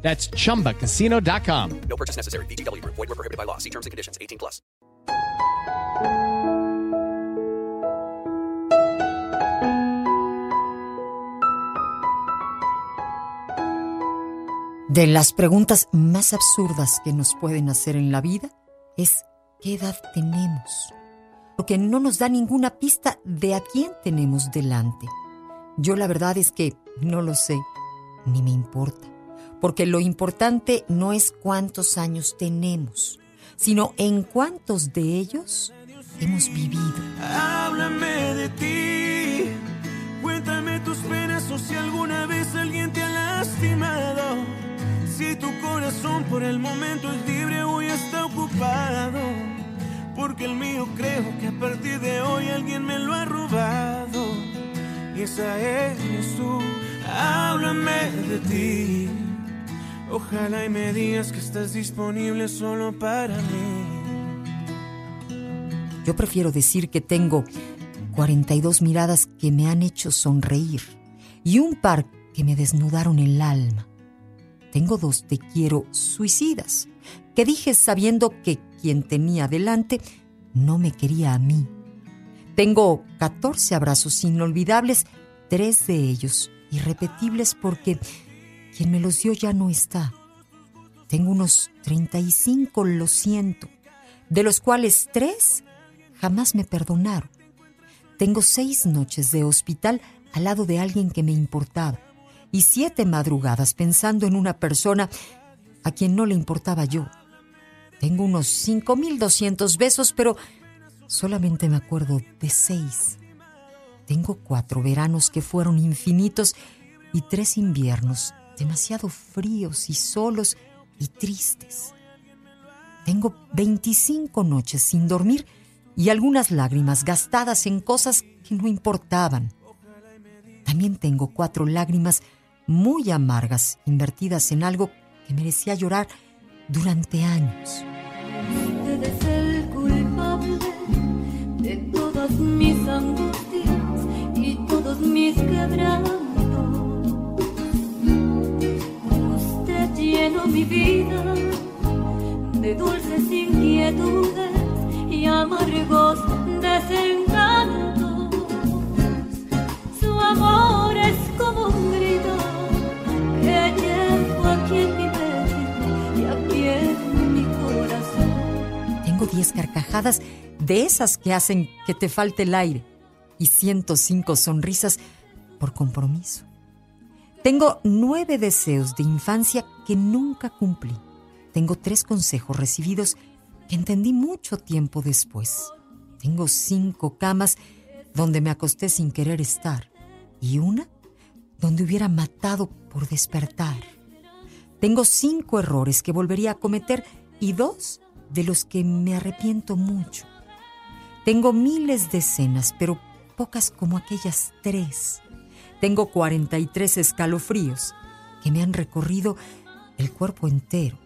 That's chumbacasino.com. No purchase necessary. BGW. Void were prohibited by law. See terms and conditions. 18 plus. De las preguntas más absurdas que nos pueden hacer en la vida es ¿qué edad tenemos? Porque no nos da ninguna pista de a quién tenemos delante. Yo la verdad es que no lo sé, ni me importa. Porque lo importante no es cuántos años tenemos, sino en cuántos de ellos hemos vivido. Háblame de ti, cuéntame tus penas o si alguna vez alguien te ha lastimado. Si tu corazón por el momento es libre, hoy está ocupado. Porque el mío creo que a partir de hoy alguien me lo ha robado. Y esa eres tú, háblame de ti. Ojalá y me digas que estás disponible solo para mí. Yo prefiero decir que tengo 42 miradas que me han hecho sonreír y un par que me desnudaron el alma. Tengo dos te quiero suicidas, que dije sabiendo que quien tenía delante no me quería a mí. Tengo 14 abrazos inolvidables, tres de ellos irrepetibles porque quien me los dio ya no está. Tengo unos 35, lo siento, de los cuales tres jamás me perdonaron. Tengo seis noches de hospital al lado de alguien que me importaba y siete madrugadas pensando en una persona a quien no le importaba yo. Tengo unos 5.200 besos, pero solamente me acuerdo de seis. Tengo cuatro veranos que fueron infinitos y tres inviernos demasiado fríos y solos y tristes. Tengo 25 noches sin dormir y algunas lágrimas gastadas en cosas que no importaban. También tengo cuatro lágrimas muy amargas invertidas en algo que merecía llorar durante años. Mis angustias y todos mis. Mi vida de dulces inquietudes y amargos desencantos. Su amor es como un grito que llevo aquí en mi pecho y aquí en mi corazón. Tengo 10 carcajadas de esas que hacen que te falte el aire y 105 sonrisas por compromiso. Tengo nueve deseos de infancia que nunca cumplí. Tengo tres consejos recibidos que entendí mucho tiempo después. Tengo cinco camas donde me acosté sin querer estar y una donde hubiera matado por despertar. Tengo cinco errores que volvería a cometer y dos de los que me arrepiento mucho. Tengo miles de escenas, pero pocas como aquellas tres. Tengo 43 escalofríos que me han recorrido el cuerpo entero.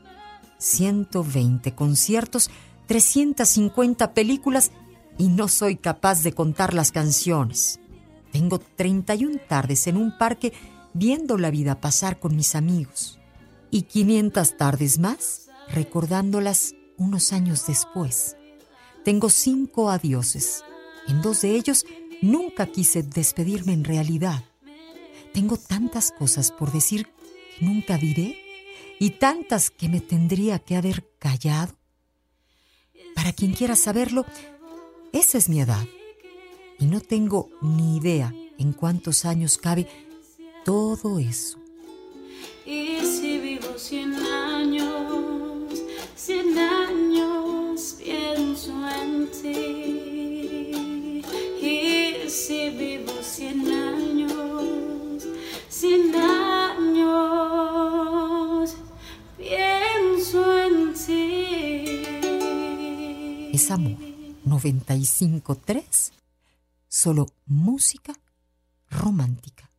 120 conciertos, 350 películas y no soy capaz de contar las canciones. Tengo 31 tardes en un parque viendo la vida pasar con mis amigos y 500 tardes más recordándolas unos años después. Tengo cinco adioses. En dos de ellos nunca quise despedirme en realidad. Tengo tantas cosas por decir que nunca diré y tantas que me tendría que haber callado. Para quien quiera saberlo, esa es mi edad. Y no tengo ni idea en cuántos años cabe todo eso. Y si vivo cien años, cien años pienso en ti. Y si vivo cien años, es amor. 95.3, solo música romántica.